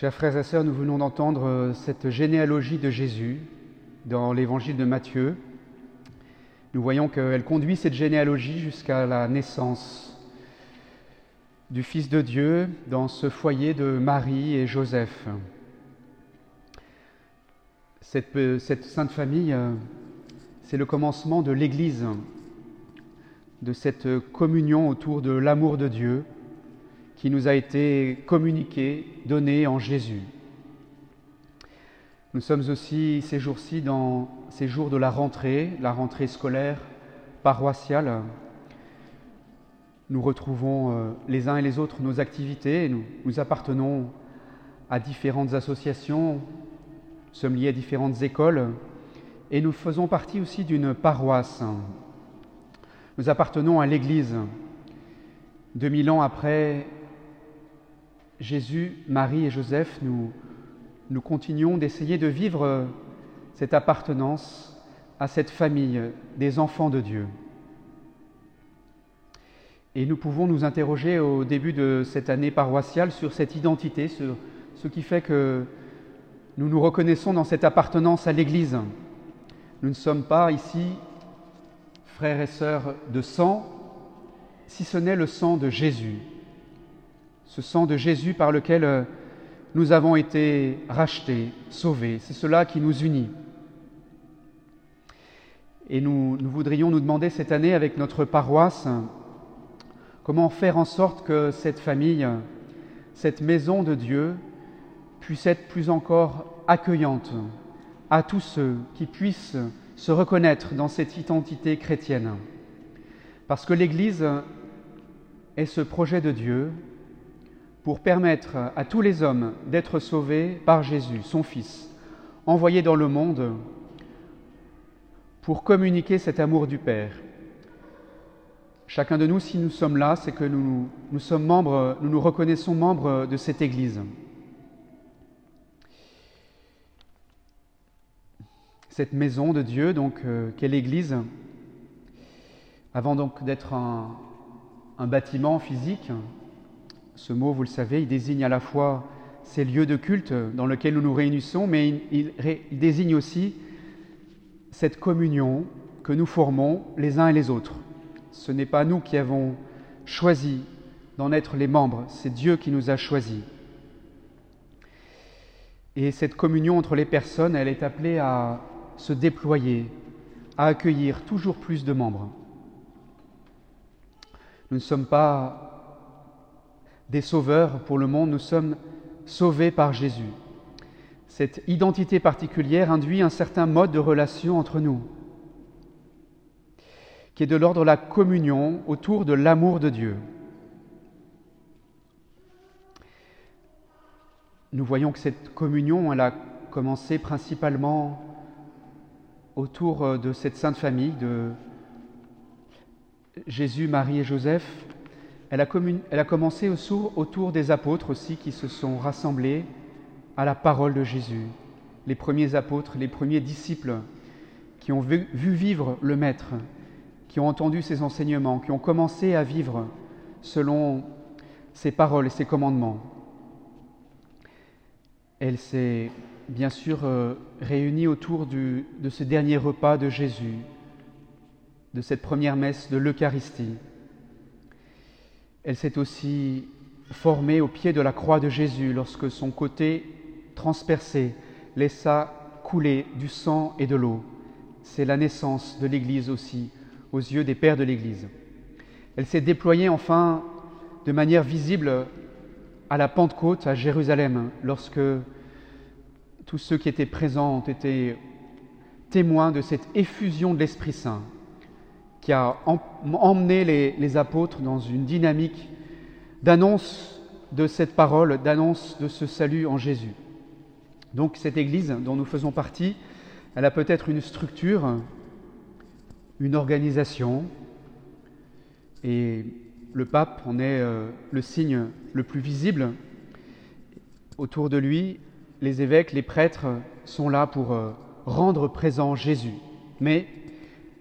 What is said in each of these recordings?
Chers frères et sœurs, nous venons d'entendre euh, cette généalogie de Jésus dans l'évangile de Matthieu. Nous voyons qu'elle conduit cette généalogie jusqu'à la naissance du Fils de Dieu dans ce foyer de Marie et Joseph. Cette, euh, sainte famille, euh, c'est le commencement de l'Église, de cette communion autour de l'amour de Dieu qui nous a été communiqué, donné en Jésus. Nous sommes aussi ces jours-ci dans ces jours de la rentrée, la rentrée scolaire paroissiale. Nous retrouvons euh, les uns et les autres nos activités. Nous, appartenons à différentes associations, nous sommes liés à différentes écoles et nous faisons partie aussi d'une paroisse. Nous appartenons à l'Église. 2000 ans après Jésus, Marie et Joseph, nous, continuons d'essayer de vivre cette appartenance à cette famille des enfants de Dieu. Et nous pouvons nous interroger au début de cette année paroissiale sur cette identité, sur ce qui fait que nous nous reconnaissons dans cette appartenance à l'Église. Nous ne sommes pas ici frères et sœurs de sang, si ce n'est le sang de Jésus ce sang de Jésus par lequel euh, nous avons été rachetés, sauvés. C'est cela qui nous unit. Et nous, nous, voudrions nous demander cette année avec notre paroisse comment faire en sorte que cette famille, cette maison de Dieu, puisse être plus encore accueillante à tous ceux qui puissent se reconnaître dans cette identité chrétienne. Parce que l'Église est ce projet de Dieu pour permettre à tous les hommes d'être sauvés par Jésus, son Fils, envoyé dans le monde pour communiquer cet amour du Père. Chacun de nous, si nous sommes là, c'est que nous, sommes membres, nous nous reconnaissons membres de cette Église. Cette maison de Dieu, donc, euh, qu'est avant donc d'être un bâtiment physique, ce mot, vous le savez, il désigne à la fois ces lieux de culte dans lesquels nous nous réunissons, mais il, désigne aussi cette communion que nous formons les uns et les autres. Ce n'est pas nous qui avons choisi d'en être les membres, c'est Dieu qui nous a choisis. Et cette communion entre les personnes, elle est appelée à se déployer, à accueillir toujours plus de membres. Nous ne sommes pas des sauveurs pour le monde, nous sommes sauvés par Jésus. Cette identité particulière induit un certain mode de relation entre nous, qui est de l'ordre de la communion autour de l'amour de Dieu. Nous voyons que cette communion, a commencé principalement autour de cette sainte famille de Jésus, Marie et Joseph, elle a, commencé autour des apôtres aussi qui se sont rassemblés à la parole de Jésus. Les premiers apôtres, les premiers disciples qui ont vu, vivre le Maître, qui ont entendu ses enseignements, qui ont commencé à vivre selon ses paroles et ses commandements. Elle s'est bien sûr euh, réunie autour de ce dernier repas de Jésus, de cette première messe de l'Eucharistie. Elle s'est aussi formée au pied de la croix de Jésus lorsque son côté transpercé laissa couler du sang et de l'eau. C'est la naissance de l'Église aussi, aux yeux des pères de l'Église. Elle s'est déployée enfin de manière visible à la Pentecôte à Jérusalem, lorsque tous ceux qui étaient présents ont été témoins de cette effusion de l'Esprit Saint qui a emmené les, apôtres dans une dynamique d'annonce de cette parole, d'annonce de ce salut en Jésus. Donc cette Église dont nous faisons partie, elle a peut-être une structure, une organisation, et le pape en est euh, le signe le plus visible. Autour de lui, les évêques, les prêtres sont là pour euh, rendre présent Jésus. Mais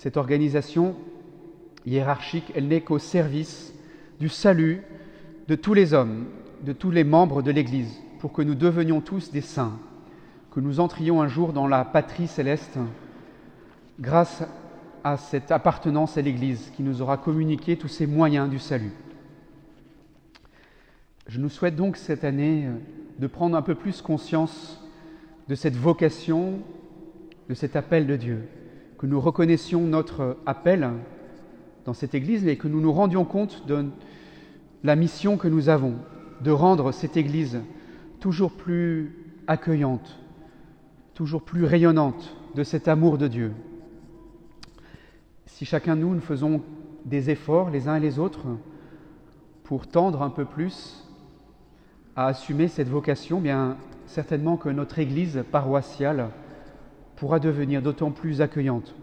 cette organisation hiérarchique, elle n'est qu'au service du salut de tous les hommes, de tous les membres de l'Église, pour que nous devenions tous des saints, que nous entrions un jour dans la patrie céleste grâce à cette appartenance à l'Église qui nous aura communiqué tous ces moyens du salut. Je nous souhaite donc cette année de prendre un peu plus conscience de cette vocation, de cet appel de Dieu, que nous reconnaissions notre appel dans cette Église et que nous nous rendions compte de la mission que nous avons, de rendre cette Église toujours plus accueillante, toujours plus rayonnante de cet amour de Dieu. Si chacun de nous, nous faisons des efforts les uns et les autres pour tendre un peu plus à assumer cette vocation, bien certainement que notre Église paroissiale pourra devenir d'autant plus accueillante.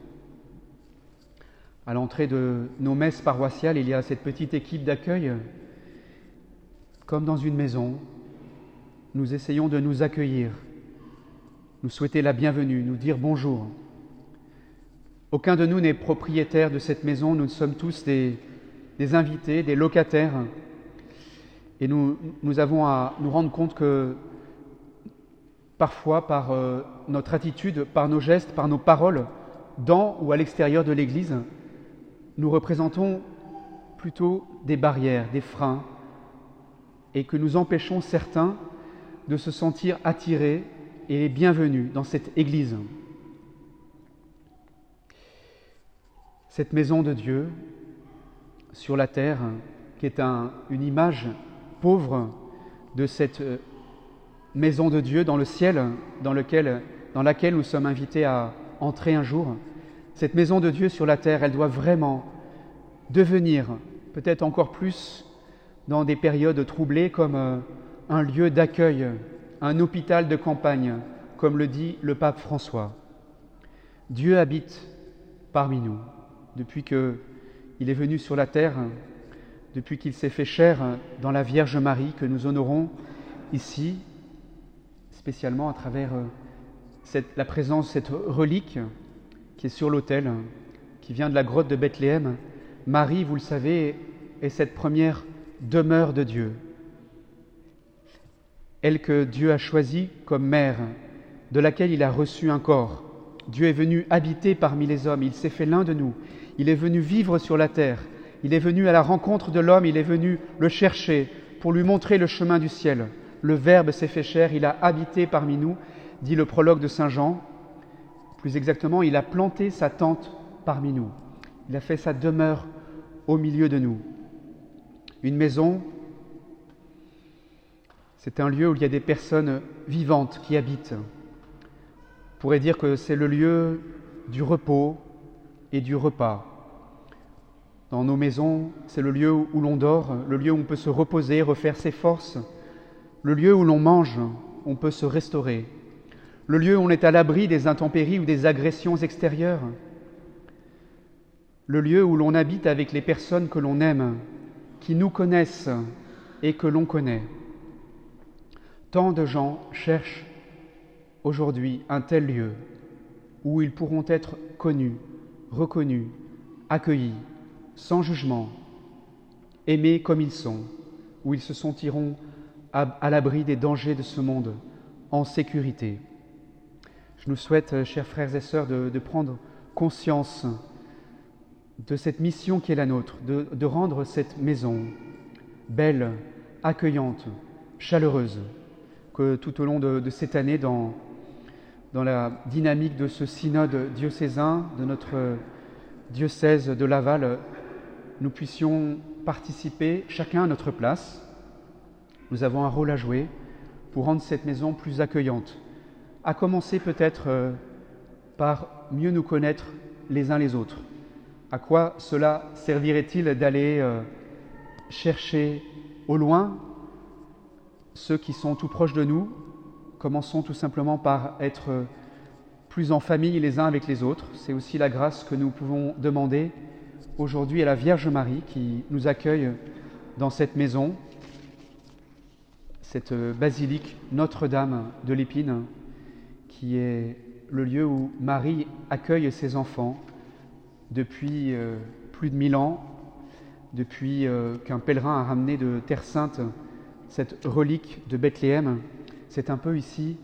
À l'entrée de nos messes paroissiales, il y a cette petite équipe d'accueil. Comme dans une maison, nous essayons de nous accueillir, nous souhaiter la bienvenue, nous dire bonjour. Aucun de nous n'est propriétaire de cette maison, nous sommes tous des, invités, des locataires. Et nous, avons à nous rendre compte que parfois, par euh, notre attitude, par nos gestes, par nos paroles, dans ou à l'extérieur de l'Église, nous représentons plutôt des barrières, des freins, et que nous empêchons certains de se sentir attirés et bienvenus dans cette Église. Cette maison de Dieu sur la terre, qui est un, une image pauvre de cette euh, maison de Dieu dans le ciel, dans, lequel, dans laquelle nous sommes invités à entrer un jour, cette maison de Dieu sur la terre, elle doit vraiment devenir, peut-être encore plus dans des périodes troublées, comme euh, un lieu d'accueil, un hôpital de campagne, comme le dit le pape François. Dieu habite parmi nous depuis qu'il est venu sur la terre, depuis qu'il s'est fait chair dans la Vierge Marie que nous honorons ici, spécialement à travers euh, la présence cette relique qui est sur l'autel, qui vient de la grotte de Bethléem. Marie, vous le savez, est cette première demeure de Dieu. Elle que Dieu a choisie comme mère, de laquelle il a reçu un corps. Dieu est venu habiter parmi les hommes, il s'est fait l'un de nous, il est venu vivre sur la terre, il est venu à la rencontre de l'homme, il est venu le chercher pour lui montrer le chemin du ciel. Le Verbe s'est fait chair, il a habité parmi nous, dit le prologue de Saint Jean, plus exactement, il a planté sa tente parmi nous. Il a fait sa demeure au milieu de nous. Une maison, c'est un lieu où il y a des personnes vivantes qui habitent. On pourrait dire que c'est le lieu du repos et du repas. Dans nos maisons, c'est le lieu où l'on dort, le lieu où on peut se reposer, refaire ses forces, le lieu où l'on mange, on peut se restaurer, le lieu où on est à l'abri des intempéries ou des agressions extérieures, le lieu où l'on habite avec les personnes que l'on aime, qui nous connaissent et que l'on connaît. Tant de gens cherchent aujourd'hui un tel lieu où ils pourront être connus, reconnus, accueillis, sans jugement, aimés comme ils sont, où ils se sentiront à, l'abri des dangers de ce monde, en sécurité. Je nous souhaite, euh, chers frères et sœurs, de, prendre conscience de cette mission qui est la nôtre, de, rendre cette maison belle, accueillante, chaleureuse, que tout au long de, cette année, dans, dans la dynamique de ce synode diocésain, de notre diocèse de Laval, nous puissions participer chacun à notre place. Nous avons un rôle à jouer pour rendre cette maison plus accueillante, à commencer peut-être euh, par mieux nous connaître les uns les autres. À quoi cela servirait-il d'aller euh, chercher au loin ceux qui sont tout proches de nous Commençons tout simplement par être euh, plus en famille les uns avec les autres. C'est aussi la grâce que nous pouvons demander aujourd'hui à la Vierge Marie qui nous accueille dans cette maison, cette basilique Notre-Dame de l'Épine, qui est le lieu où Marie accueille ses enfants depuis euh, plus de mille ans, depuis euh, qu'un pèlerin a ramené de Terre Sainte cette relique de Bethléem, c'est un peu ici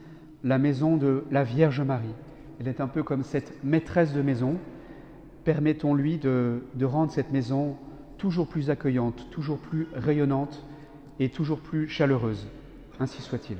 la maison de la Vierge Marie. Elle est un peu comme cette maîtresse de maison. Permettons-lui de rendre cette maison toujours plus accueillante, toujours plus rayonnante et toujours plus chaleureuse. Ainsi soit-il.